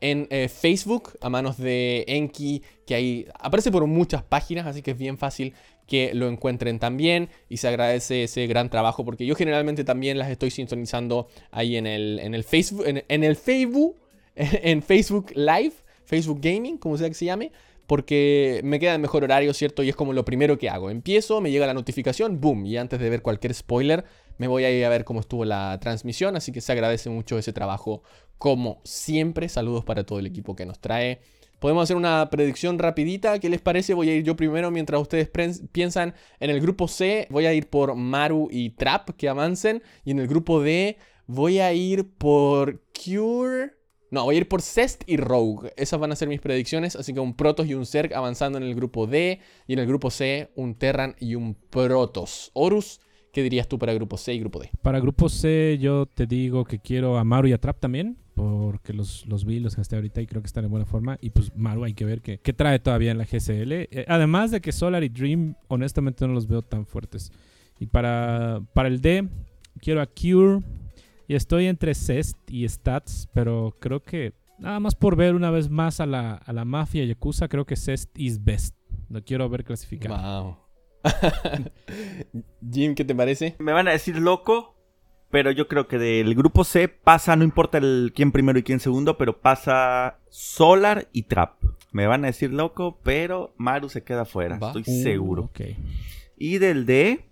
en eh, Facebook a manos de Enki, que ahí aparece por muchas páginas, así que es bien fácil que lo encuentren también y se agradece ese gran trabajo porque yo generalmente también las estoy sintonizando ahí en el, en el Facebook, en, el Facebook, en Facebook Live, Facebook Gaming, como sea que se llame, porque me queda en mejor horario, ¿cierto? Y es como lo primero que hago. Empiezo, me llega la notificación, boom, y antes de ver cualquier spoiler, me voy a ir a ver cómo estuvo la transmisión, así que se agradece mucho ese trabajo como siempre. Saludos para todo el equipo que nos trae. Podemos hacer una predicción rapidita. ¿Qué les parece? Voy a ir yo primero mientras ustedes piensan en el grupo C. Voy a ir por Maru y Trap que avancen. Y en el grupo D voy a ir por Cure. No, voy a ir por Cest y Rogue. Esas van a ser mis predicciones. Así que un Protoss y un Zerg avanzando en el grupo D. Y en el grupo C, un Terran y un Protoss. Horus, ¿qué dirías tú para grupo C y grupo D? Para grupo C, yo te digo que quiero a Maru y a Trap también porque los, los vi, los gasté ahorita y creo que están en buena forma. Y pues Maru hay que ver qué, trae todavía en la GSL. Eh, además de que Solar y Dream, honestamente no los veo tan fuertes. Y para, para el D, quiero a Cure. Y estoy entre Cest y Stats, pero creo que Nada más por ver una vez más a la, a la mafia Yakuza, creo que Cest is best. Lo quiero ver clasificado. Wow. Jim, ¿qué te parece? Me van a decir loco, pero yo creo que del grupo C pasa, no importa el quién primero y quién segundo, pero pasa Solar y Trap. Me van a decir loco, pero Maru se queda fuera, Va. estoy Uh, seguro. ok. Y del D,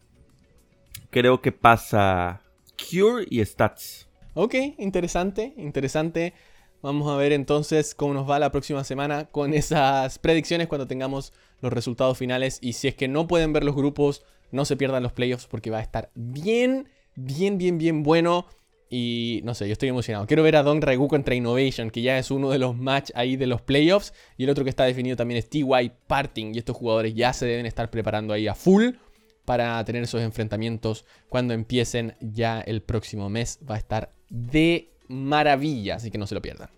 creo que pasa Cure y Stats. Ok, interesante, interesante. Vamos a ver entonces cómo nos va la próxima semana con esas predicciones cuando tengamos los resultados finales. Y si es que no pueden ver los grupos, no se pierdan los playoffs porque va a estar bien, bien, bien, bien bueno. Y no sé, yo estoy emocionado. Quiero ver a Don Regu contra Innovation, que ya es uno de los match ahí de los playoffs. Y el otro que está definido también es TY Parting. Y estos jugadores ya se deben estar preparando ahí a full para tener esos enfrentamientos cuando empiecen ya el próximo mes. Va a estar de maravilla, así que no se lo pierdan.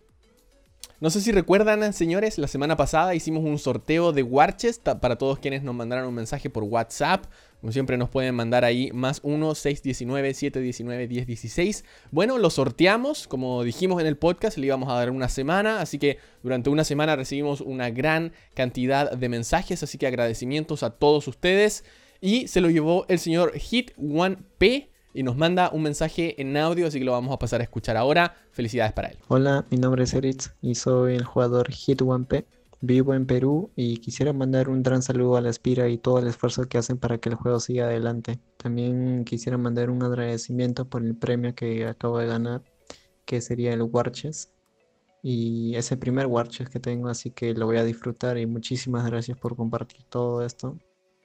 No sé si recuerdan, señores, la semana pasada hicimos un sorteo de Warches para todos quienes nos mandaron un mensaje por WhatsApp. Como siempre nos pueden mandar ahí más 1 619 719 1016. Bueno, lo sorteamos, como dijimos en el podcast, le íbamos a dar una semana, así que durante una semana recibimos una gran cantidad de mensajes, así que agradecimientos a todos ustedes. Y se lo llevó el señor Hit1P y nos manda un mensaje en audio, así que lo vamos a pasar a escuchar ahora. Felicidades para él. Hola, mi nombre es Eritz y soy el jugador Hit1P. Vivo en Perú y quisiera mandar un gran saludo a la Espira y todo el esfuerzo que hacen para que el juego siga adelante. También quisiera mandar un agradecimiento por el premio que acabo de ganar, que sería el Warches. Y es el primer Warches que tengo, así que lo voy a disfrutar y muchísimas gracias por compartir todo esto.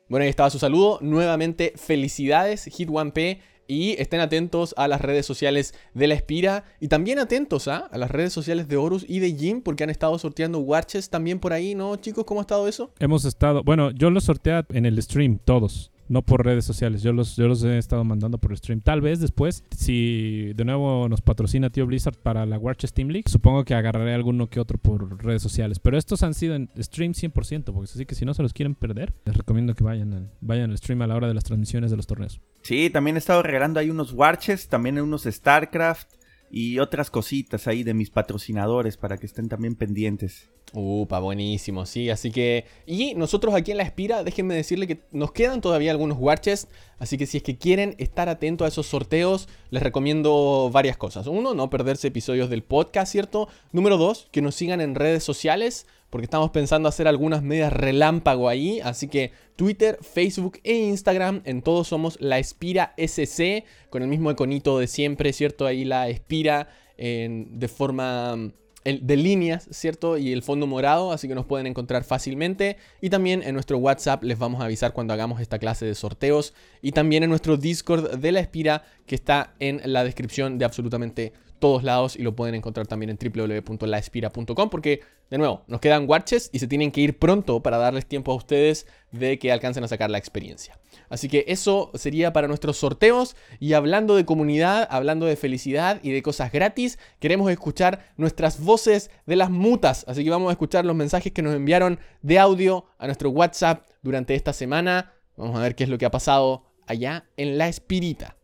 Bueno, ahí estaba su saludo. Nuevamente, felicidades, Hit1P. Y estén atentos a las redes sociales de la Espira. Y también atentos ¿ah? a las redes sociales de Horus y de Jim, porque han estado sorteando Watches también por ahí, ¿no, chicos? ¿Cómo ha estado eso? Hemos estado, bueno, yo los sortea en el stream, todos. No por redes sociales, yo los, yo los he estado mandando por stream. Tal vez después, si de nuevo nos patrocina Tío Blizzard para la Warchest Team League, supongo que agarraré alguno que otro por redes sociales. Pero estos han sido en stream 100%, porque así que si no se los quieren perder, les recomiendo que vayan vayan al stream a la hora de las transmisiones de los torneos. Sí, también he estado regalando ahí unos Warches, también unos StarCraft y otras cositas ahí de mis patrocinadores para que estén también pendientes. Upa, buenísimo, sí, así que... Y nosotros aquí en La Espira, déjenme decirle que nos quedan todavía algunos Watches, así que si es que quieren estar atentos a esos sorteos, les recomiendo varias cosas. Uno, no perderse episodios del podcast, ¿cierto? Número dos, que nos sigan en redes sociales, porque estamos pensando hacer algunas medias relámpago ahí, así que Twitter, Facebook e Instagram, en todos somos La Espira SC, con el mismo iconito de siempre, ¿cierto? Ahí la Espira en- de forma de líneas, ¿cierto? Y el fondo morado, así que nos pueden encontrar fácilmente. Y también en nuestro WhatsApp les vamos a avisar cuando hagamos esta clase de sorteos. Y también en nuestro Discord de la Espira, que está en la descripción de absolutamente todos lados y lo pueden encontrar también en www.laespira.com porque de nuevo nos quedan watches y se tienen que ir pronto para darles tiempo a ustedes de que alcancen a sacar la experiencia. Así que eso sería para nuestros sorteos y hablando de comunidad, hablando de felicidad y de cosas gratis, queremos escuchar nuestras voces de las mutas, así que vamos a escuchar los mensajes que nos enviaron de audio a nuestro WhatsApp durante esta semana. Vamos a ver qué es lo que ha pasado allá en la Espirita.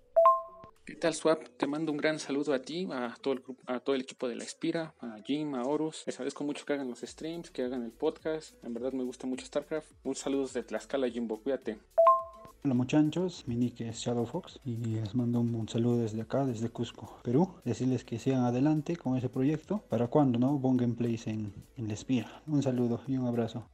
¿Qué tal, Swap? Te mando un gran saludo a ti, a todo el, grupo, a todo el equipo de La Espira, a Jim, a Horus. Les agradezco mucho que hagan los streams, que hagan el podcast. En verdad me gusta mucho StarCraft. Un saludo desde Tlaxcala, Jimbo. Cuídate. Hola muchachos, mi nick es Shadow Fox y les mando un, un saludo desde acá, desde Cusco, Perú. Decirles que sigan adelante con ese proyecto. ¿Para cuando no? Bon Gameplays en, en La Espira. Un saludo y un abrazo.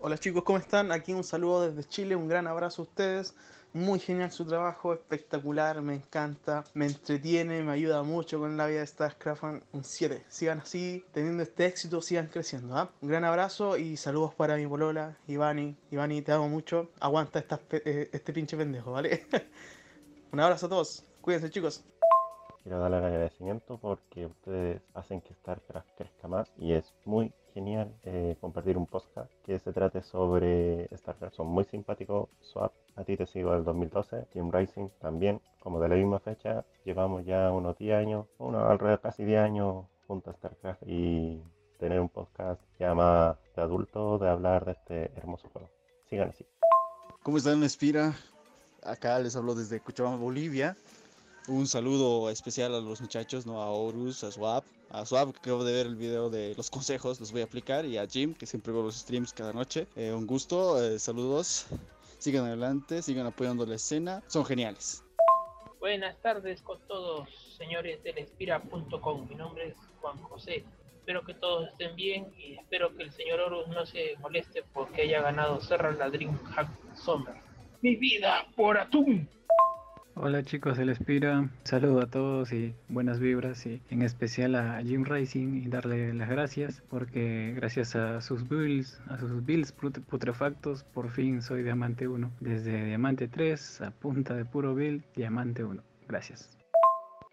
Hola chicos, ¿cómo están? Aquí un saludo desde Chile, un gran abrazo a ustedes. Muy genial su trabajo, espectacular, me encanta, me entretiene, me ayuda mucho con la vida de StarCraft. Un 7. Sigan así, teniendo este éxito, sigan creciendo. ¿ah? Un gran abrazo y saludos para mi polola, Ivani. Ivani, te amo mucho. Aguanta estas pe- eh, este pinche pendejo, ¿vale? un abrazo a todos. Cuídense chicos. Quiero darle el agradecimiento porque ustedes hacen que StarCraft crezca más y es muy genial eh, compartir un podcast que se trate sobre StarCraft. Son muy simpáticos. Swap, a ti te sigo del 2012. Team Rising también, como de la misma fecha. Llevamos ya unos 10 años, unos alrededor casi 10 años juntos a StarCraft y tener un podcast ya más de adulto de hablar de este hermoso juego. Sigan así. ¿Cómo están, Espira? Acá les hablo desde Cochabamba, Bolivia. Un saludo especial a los muchachos, ¿no? A Horus, a Swap, a Swap, que acabo de ver el video de los consejos, los voy a aplicar, y a Jim, que siempre veo los streams cada noche. Eh, un gusto, eh, saludos, sigan adelante, sigan apoyando la escena, son geniales. Buenas tardes con todos, señores del Espira.com. Mi nombre es Juan José. Espero que todos estén bien y espero que el señor Horus no se moleste porque haya ganado Serra la Dreamhack Summer. Mi vida por atún. Hola chicos del Espira, saludo a todos y buenas vibras y en especial a Jim Racing y darle las gracias porque gracias a sus builds, a sus builds putrefactos, por fin soy Diamante 1. Desde Diamante 3 a punta de puro build, Diamante 1. Gracias.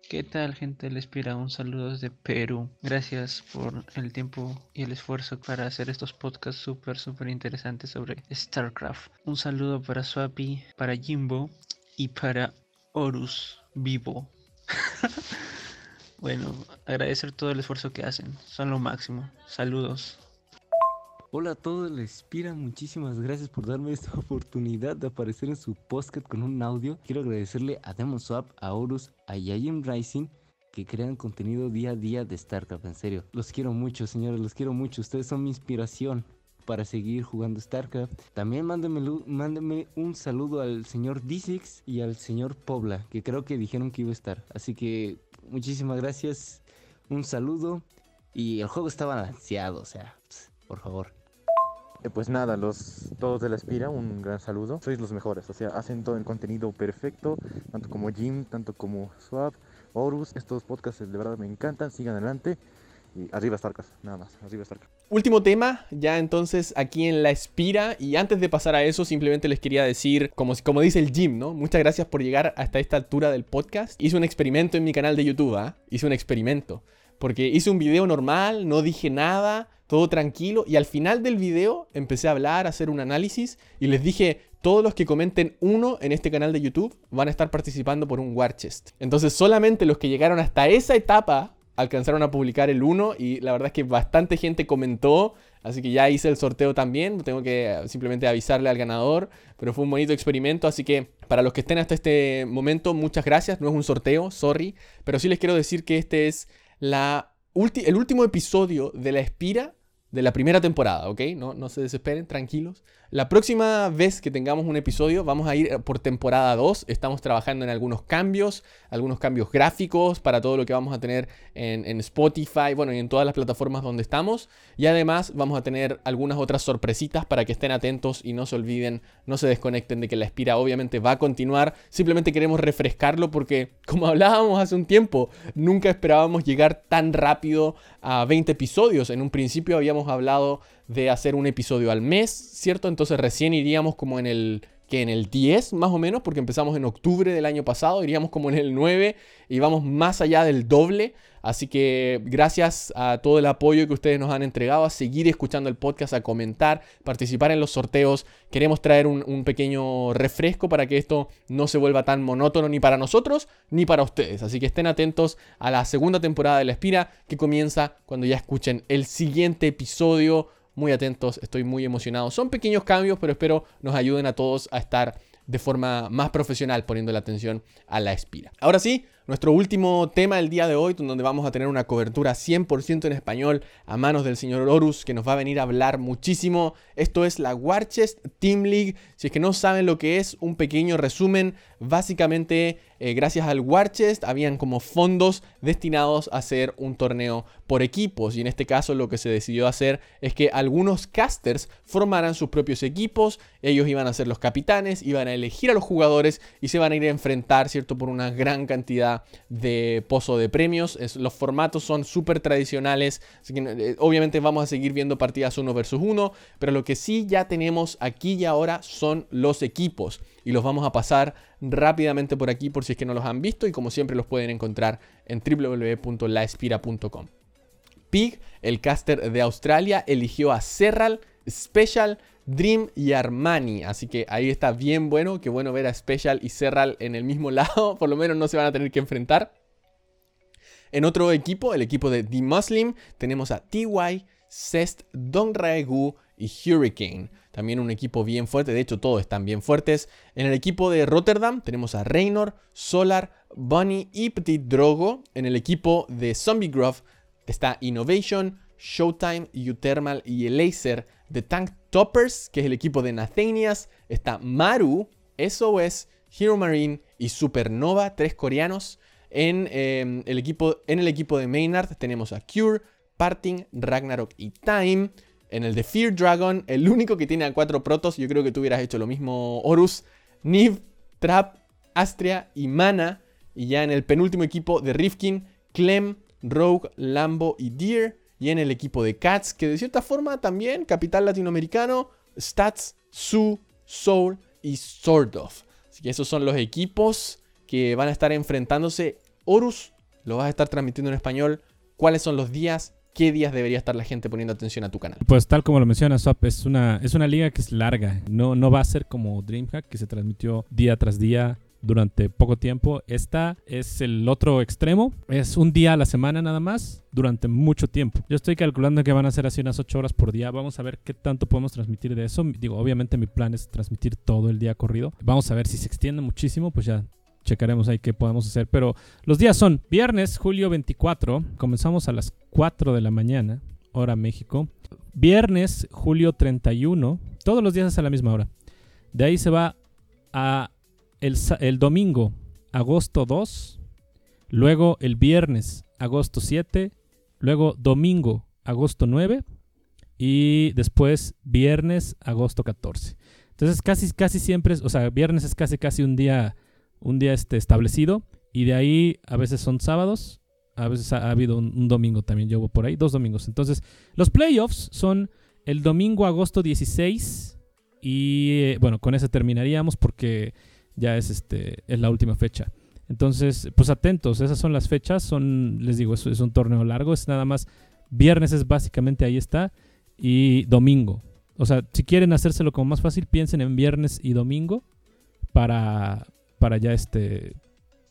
¿Qué tal gente del Espira? Un saludo desde Perú. Gracias por el tiempo y el esfuerzo para hacer estos podcasts súper, súper interesantes sobre StarCraft. Un saludo para Swappy, para Jimbo y para Horus vivo. bueno, agradecer todo el esfuerzo que hacen. Son lo máximo. Saludos. Hola a todos, les inspira. Muchísimas gracias por darme esta oportunidad de aparecer en su podcast con un audio. Quiero agradecerle a Demon Swap, a Horus, a Yayim Rising que crean contenido día a día de StarCraft. En serio, los quiero mucho, señores, los quiero mucho. Ustedes son mi inspiración para seguir jugando StarCraft. También mándenme, un saludo al señor d y al señor Pobla, que creo que dijeron que iba a estar. Así que muchísimas gracias, un saludo. Y el juego está balanceado, o sea, por favor. Eh, pues nada, los todos de la Espira, un gran saludo. Sois los mejores, o sea, hacen todo el contenido perfecto, tanto como Jim, tanto como Swap, Horus. Estos podcasts de verdad me encantan, sigan adelante. Y arriba StarCraft, nada más, arriba StarCraft. Último tema, ya entonces aquí en La Espira. Y antes de pasar a eso, simplemente les quería decir, como, como dice el Jim, ¿no? Muchas gracias por llegar hasta esta altura del podcast. Hice un experimento en mi canal de YouTube, ¿ah? Hice un experimento. Porque hice un video normal, no dije nada, todo tranquilo. Y al final del video empecé a hablar, a hacer un análisis. Y les dije, todos los que comenten uno en este canal de YouTube van a estar participando por un War Chest. Entonces solamente los que llegaron hasta esa etapa alcanzaron a publicar el 1 y la verdad es que bastante gente comentó, así que ya hice el sorteo también, tengo que simplemente avisarle al ganador, pero fue un bonito experimento, así que para los que estén hasta este momento, muchas gracias, no es un sorteo, sorry, pero sí les quiero decir que este es la el último episodio de La Espira de la primera temporada, ¿ok? No, no se desesperen, tranquilos. La próxima vez que tengamos un episodio vamos a ir por temporada 2. Estamos trabajando en algunos cambios, algunos cambios gráficos para todo lo que vamos a tener en, Spotify, bueno, y en todas las plataformas donde estamos. Y además vamos a tener algunas otras sorpresitas para que estén atentos y no se olviden, no se desconecten de que la espira obviamente va a continuar. Simplemente queremos refrescarlo porque, como hablábamos hace un tiempo, nunca esperábamos llegar tan rápido a 20 episodios. En un principio habíamos hablado de hacer un episodio al mes, ¿cierto? Entonces recién iríamos como en el que en el 10 más o menos, porque empezamos en octubre del año pasado, iríamos como en el 9 y vamos más allá del doble. Así que gracias a todo el apoyo que ustedes nos han entregado, a seguir escuchando el podcast, a comentar, participar en los sorteos. Queremos traer un, un pequeño refresco para que esto no se vuelva tan monótono ni para nosotros ni para ustedes. Así que estén atentos a la segunda temporada de La Espira que comienza cuando ya escuchen el siguiente episodio muy atentos, estoy muy emocionado. Son pequeños cambios, pero espero nos ayuden a todos a estar de forma más profesional poniendo la atención a la espira. Ahora sí, nuestro último tema del día de hoy, donde vamos a tener una cobertura 100% en español a manos del señor Horus, que nos va a venir a hablar muchísimo. Esto es la Warchest Team League. Si es que no saben lo que es, un pequeño resumen. Básicamente, eh, gracias al Warchest, habían como fondos destinados a hacer un torneo por equipos. Y en este caso, lo que se decidió hacer es que algunos casters formaran sus propios equipos. Ellos iban a ser los capitanes, iban a elegir a los jugadores y se van a ir a enfrentar, ¿cierto?, por una gran cantidad de pozo de premios. los formatos son súper tradicionales, eh, obviamente vamos a seguir viendo partidas uno versus uno, pero lo que sí ya tenemos aquí y ahora son los equipos y los vamos a pasar rápidamente por aquí por si es que no los han visto y como siempre los pueden encontrar en www.laespira.com. Pig, el caster de Australia, eligió a Serral, Special, Dream y Armani. Así que ahí está bien bueno. Qué bueno ver a Special y Serral en el mismo lado. Por lo menos no se van a tener que enfrentar. En otro equipo, el equipo de The Muslim, tenemos a TY, Cest, Don Raegu y Hurricane. también un equipo bien fuerte. De hecho, todos están bien fuertes. En el equipo de Rotterdam tenemos a Reynor, Solar, Bunny y Petit Drogo. En el equipo de Zombie Grove está Innovation, Showtime, U-Thermal y el De Tank Toppers, que es el equipo de Nathanias. Está Maru, SOS, Hero Marine y Supernova, tres coreanos. En, em, el equipo, en el equipo de Maynard tenemos a Cure, Parting, Ragnarok y Time. En el de Fear Dragon, el único que tiene a cuatro protos, yo creo que tú hubieras hecho lo mismo, Horus, Niv, Trap, Astria y Mana. Y ya en el penúltimo equipo de Rifkin, Clem, Rogue, Lambo y Deer. Y en el equipo de Cats, que de cierta forma también, capital latinoamericano, Stats, Su, Soul y Swordov. Así que esos son los equipos que van a estar enfrentándose. Horus lo vas a estar transmitiendo en español. ¿Cuáles son los días? ¿Qué días debería estar la gente poniendo atención a tu canal? Pues tal como lo menciona Swap, es una, es una liga que es larga. No, no va a ser como DreamHack, que se transmitió día tras día durante poco tiempo. Esta es el otro extremo. Es un día a la semana nada más durante mucho tiempo. Yo estoy calculando que van a ser así unas 8 horas por día. Vamos a ver qué tanto podemos transmitir de eso. Digo, obviamente mi plan es transmitir todo el día corrido. Vamos a ver si se extiende muchísimo, pues ya checaremos ahí qué podemos hacer. Pero los días son viernes, julio 24. Comenzamos a las 4 de la mañana, hora México. Viernes, julio 31. Todos los días es a la misma hora. De ahí se va a el, el domingo, agosto 2. Luego el viernes, agosto 7. Luego domingo, agosto 9. Y después viernes, agosto 14. Entonces casi, casi siempre, o sea, viernes es casi, casi un día, un día este, establecido. Y de ahí a veces son sábados, a veces ha, ha habido un, domingo también, llevo por ahí, dos domingos. Entonces, los playoffs son el domingo, agosto 16. Y eh, bueno, con ese terminaríamos porque ya es, este, es la última fecha. Entonces, pues atentos, esas son las fechas, son, les digo, es, es un torneo largo, es nada más, viernes es básicamente ahí está, y domingo. O sea, si quieren hacérselo como más fácil, piensen en viernes y domingo para, para ya este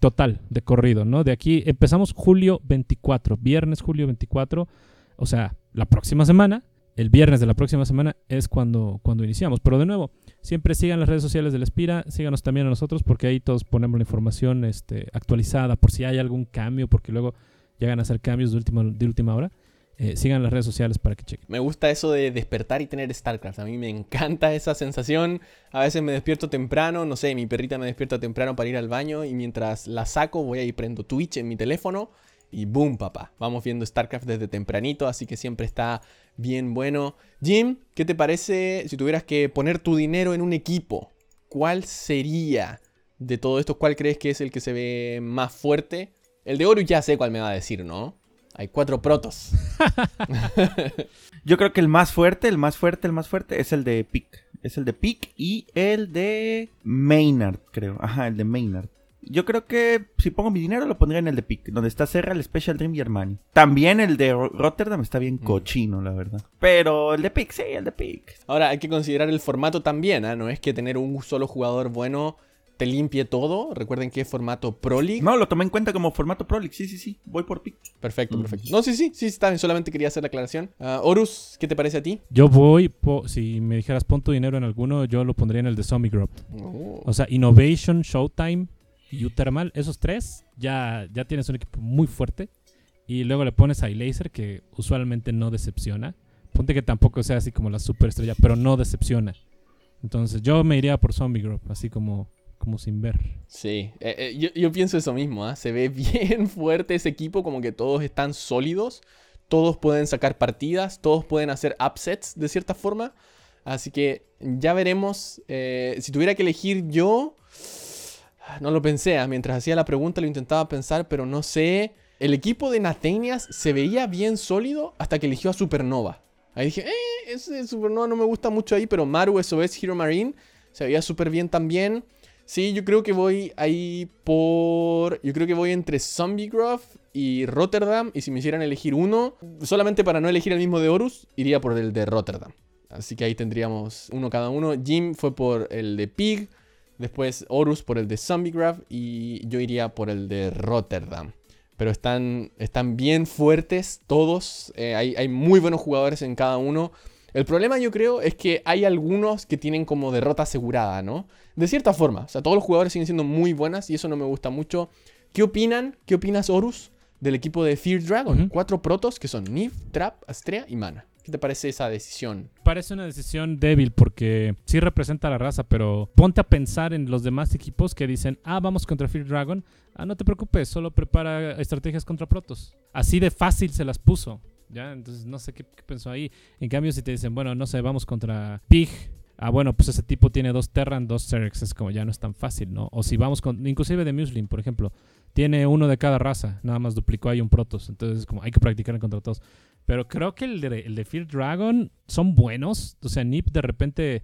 total de corrido, ¿no? De aquí empezamos julio 24, viernes julio 24, o sea, la próxima semana, el viernes de la próxima semana es cuando, cuando iniciamos. Pero de nuevo, siempre sigan las redes sociales del Espira, síganos también a nosotros porque ahí todos ponemos la información este, actualizada por si hay algún cambio, porque luego llegan a hacer cambios de última, de última hora. Eh, sigan las redes sociales para que chequen. Me gusta eso de despertar y tener StarCraft. A mí me encanta esa sensación. A veces me despierto temprano, no sé, mi perrita me despierta temprano para ir al baño y mientras la saco voy ahí prendo Twitch en mi teléfono y boom, papá. Vamos viendo StarCraft desde tempranito, así que siempre está bien bueno. Jim, ¿qué te parece si tuvieras que poner tu dinero en un equipo? ¿Cuál sería de todo esto? ¿Cuál crees que es el que se ve más fuerte? El de Oro ya sé cuál me va a decir, ¿no? Hay cuatro protos. Yo creo que el más fuerte, el más fuerte, el más fuerte es el de Pick. Es el de Pick y el de Maynard, creo. Ajá, el de Maynard. Yo creo que si pongo mi dinero lo pondría en el de Pick, donde está Serra, el Special Dream y Armani. También el de Rotterdam está bien cochino, la verdad. Pero el de Pick, sí, el de Pick. Ahora hay que considerar el formato también, ¿eh? No es que tener un solo jugador bueno te limpie todo. Recuerden que es formato Pro League. No, lo tomé en cuenta como formato Pro League. Sí, sí, sí. Voy por pick. Perfecto, perfecto. No, sí, sí, sí, está bien. Solamente quería hacer la aclaración. Uh, Horus, ¿qué te parece a ti? Yo voy, po si me dijeras pon tu dinero en alguno, yo lo pondría en el de Zombie Grove. Oh. O sea, Innovation, Showtime y U-Thermal. Esos tres ya, ya tienes un equipo muy fuerte. Y luego le pones a Laser, que usualmente no decepciona. Ponte que tampoco sea así como la superestrella, pero no decepciona. Entonces yo me iría por Zombie Grove, así como como sin ver. Sí, eh, eh, yo, pienso eso mismo, ¿eh? se ve bien fuerte ese equipo, como que todos están sólidos, todos pueden sacar partidas, todos pueden hacer upsets de cierta forma, así que ya veremos, eh, si tuviera que elegir yo, no lo pensé, mientras hacía la pregunta lo intentaba pensar, pero no sé, el equipo de Nathanias se veía bien sólido hasta que eligió a Supernova. Ahí dije, eh, ese Supernova no me gusta mucho ahí, pero Maru SOS Hero Marine se veía súper bien también. Sí, yo creo que voy ahí por. Yo creo que voy entre Zombie Grove y Rotterdam. Y si me hicieran elegir uno, solamente para no elegir el mismo de Horus, iría por el de Rotterdam. Así que ahí tendríamos uno cada uno. Jim fue por el de Pig. Después Horus por el de Zombie Grove. Y yo iría por el de Rotterdam. Pero están, están bien fuertes todos. Eh, hay, hay muy buenos jugadores en cada uno. El problema yo creo es que hay algunos que tienen como derrota asegurada, ¿no? De cierta forma, o sea, todos los jugadores siguen siendo muy buenas y eso no me gusta mucho. ¿Qué opinan? ¿Qué opinas, Horus, del equipo de Fear Dragon? Cuatro protos que son Nif, Trap, Astrea y Mana. ¿Qué te parece esa decisión? Parece una decisión débil porque sí representa la raza, pero ponte a pensar en los demás equipos que dicen, ah, vamos contra Fear Dragon. Ah, no te preocupes, solo prepara estrategias contra protos. Así de fácil se las puso. ¿ya? Entonces no sé qué, pensó ahí. En cambio, si te dicen, bueno, no sé, vamos contra Pig. Ah, bueno, pues ese tipo tiene dos Terran, dos Cerex, es como ya no es tan fácil, ¿no? O si vamos con, inclusive de Muslin, por ejemplo, tiene uno de cada raza, nada más duplicó ahí un Protoss, entonces como hay que practicar contra todos. Pero creo que el de, el de Fear Dragon son buenos, o sea, Nip de repente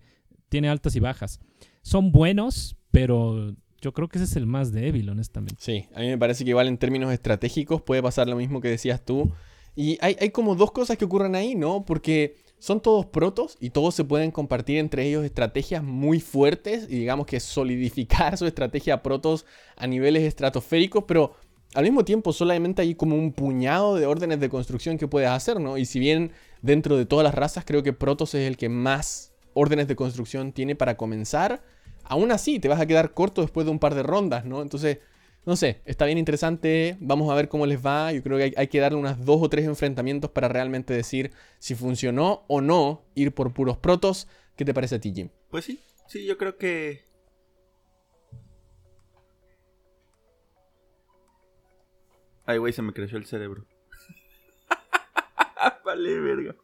tiene altas y bajas. Son buenos, pero yo creo que ese es el más débil, honestamente. Sí, a mí me parece que igual en términos estratégicos puede pasar lo mismo que decías tú. Y hay, hay como dos cosas que ocurren ahí, ¿no? Porque son todos protos y todos se pueden compartir entre ellos estrategias muy fuertes y digamos que solidificar su estrategia protos a niveles estratosféricos, pero al mismo tiempo solamente hay como un puñado de órdenes de construcción que puedes hacer, ¿no? Y si bien dentro de todas las razas creo que Protoss es el que más órdenes de construcción tiene para comenzar, aún así te vas a quedar corto después de un par de rondas, ¿no? Entonces, no sé, está bien interesante, vamos a ver cómo les va, yo creo que hay, que darle unas dos o tres enfrentamientos para realmente decir si funcionó o no ir por puros Protoss. ¿Qué te parece a ti, Jim? Pues sí, sí, yo creo que Ay, güey, se me creció el cerebro. vale, verga.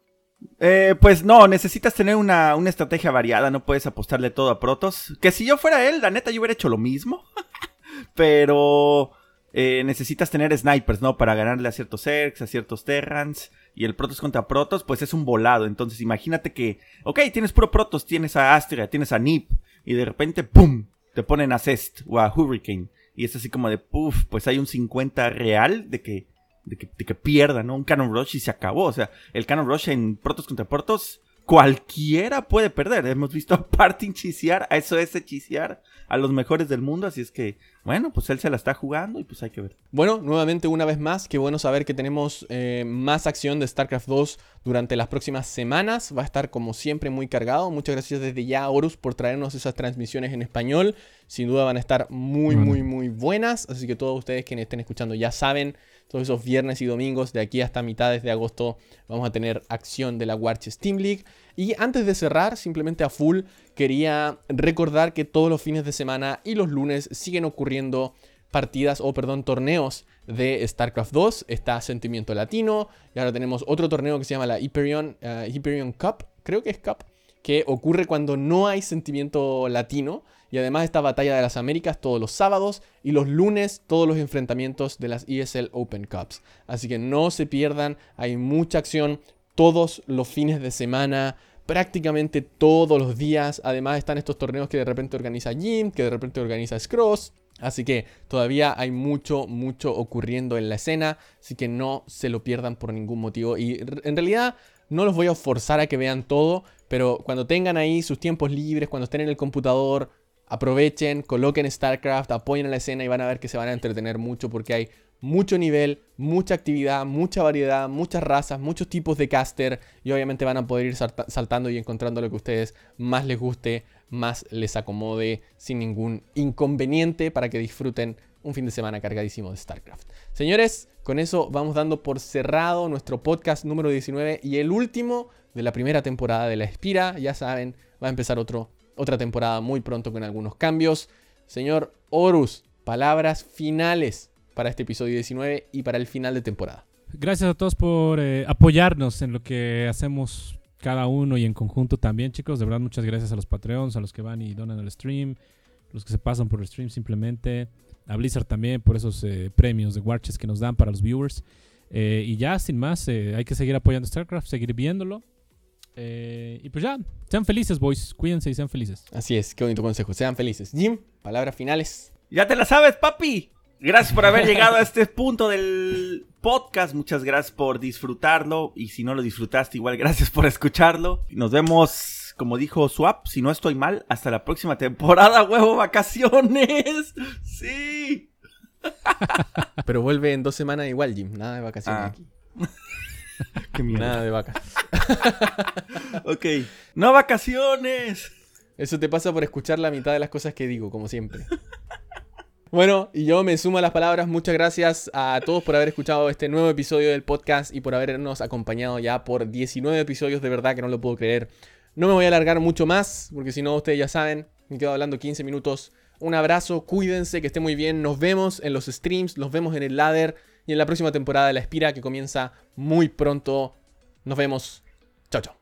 Eh, pues no, necesitas tener una, una, estrategia variada, no puedes apostarle todo a Protos. Que si yo fuera él, la neta, yo hubiera hecho lo mismo. Pero eh, necesitas tener snipers, ¿no? Para ganarle a ciertos Zergs, a ciertos Terrans. Y el Protos contra Protos, pues es un volado. Entonces imagínate que, ok, tienes puro Protos, tienes a Astria, tienes a Nip. Y de repente, ¡pum! Te ponen a Cest o a Hurricane. Y es así como de, puff, pues hay un 50 real de que, de que, pierda, ¿no? Un Cannon Rush y se acabó. O sea, el Cannon Rush en Protos contra Protos, cualquiera puede perder. Hemos visto a Parting chisear, a eso es chisear a los mejores del mundo. Así es que, bueno, pues él se la está jugando y pues hay que ver. Bueno, nuevamente una vez más, qué bueno saber que tenemos eh, más acción de StarCraft 2 durante las próximas semanas. Va a estar como siempre muy cargado. Muchas gracias desde ya, Horus, por traernos esas transmisiones en español. Sin duda van a estar muy, muy, muy buenas. Así que todos ustedes que estén escuchando ya saben, todos esos viernes y domingos de aquí hasta mitades de agosto vamos a tener acción de la Warches Steam League. Y antes de cerrar, simplemente a full, quería recordar que todos los fines de semana y los lunes siguen ocurriendo partidas o perdón, torneos de StarCraft 2. Está Sentimiento Latino y ahora tenemos otro torneo que se llama la Hyperion, uh, Hyperion Cup, creo que es Cup, que ocurre cuando no hay sentimiento latino. Y además esta batalla de las Américas todos los sábados y los lunes todos los enfrentamientos de las ESL Open Cups. Así que no se pierdan, hay mucha acción todos los fines de semana prácticamente todos los días. Además están estos torneos que de repente organiza Jim, que de repente organiza Scross. Así que todavía hay mucho, mucho ocurriendo en la escena. Así que no se lo pierdan por ningún motivo. Y en realidad no los voy a forzar a que vean todo. Pero cuando tengan ahí sus tiempos libres, cuando estén en el computador, aprovechen, coloquen StarCraft, apoyen a la escena y van a ver que se van a entretener mucho porque hay mucho nivel, mucha actividad, mucha variedad, muchas razas, muchos tipos de caster y obviamente van a poder ir saltando y encontrando lo que a ustedes más les guste, más les acomode sin ningún inconveniente para que disfruten un fin de semana cargadísimo de StarCraft. Señores, con eso vamos dando por cerrado nuestro podcast número 19 y el último de la primera temporada de La Espira. Ya saben, va a empezar otro otra temporada muy pronto con algunos cambios. Señor Horus, palabras finales para este episodio 19 y para el final de temporada. Gracias a todos por eh, apoyarnos en lo que hacemos cada uno y en conjunto también, chicos. De verdad, muchas gracias a los Patreons, a los que van y donan el stream, los que se pasan por el stream simplemente, a Blizzard también por esos eh, premios de Watches que nos dan para los viewers. Eh, y ya, sin más, hay que seguir apoyando StarCraft, seguir viéndolo. Eh, y pues ya, sean felices, boys. Cuídense y sean felices. Así es, qué bonito consejo. Sean felices. Jim, palabras finales. Ya te la sabes, papi. Gracias por haber llegado a este punto del podcast. Muchas gracias por disfrutarlo. Y si no lo disfrutaste, igual gracias por escucharlo. Nos vemos, como dijo Swap, si no estoy mal, hasta la próxima temporada, huevo, vacaciones. Sí. Pero vuelve en dos semanas igual, Jim. Nada de vacaciones ah. aquí. Qué mierda. Nada de vacas. ok. ¡No vacaciones! Eso te pasa por escuchar la mitad de las cosas que digo, como siempre. Bueno, y yo me sumo a las palabras. Muchas gracias a todos por haber escuchado este nuevo episodio del podcast y por habernos acompañado ya por 19 episodios. De verdad que no lo puedo creer. No me voy a alargar mucho más, porque si no, ustedes ya saben, me quedo hablando 15 minutos. Un abrazo, cuídense, que esté muy bien. Nos vemos en los streams, nos vemos en el ladder y en la próxima temporada de La Espira que comienza muy pronto. Nos vemos. Chao, chao.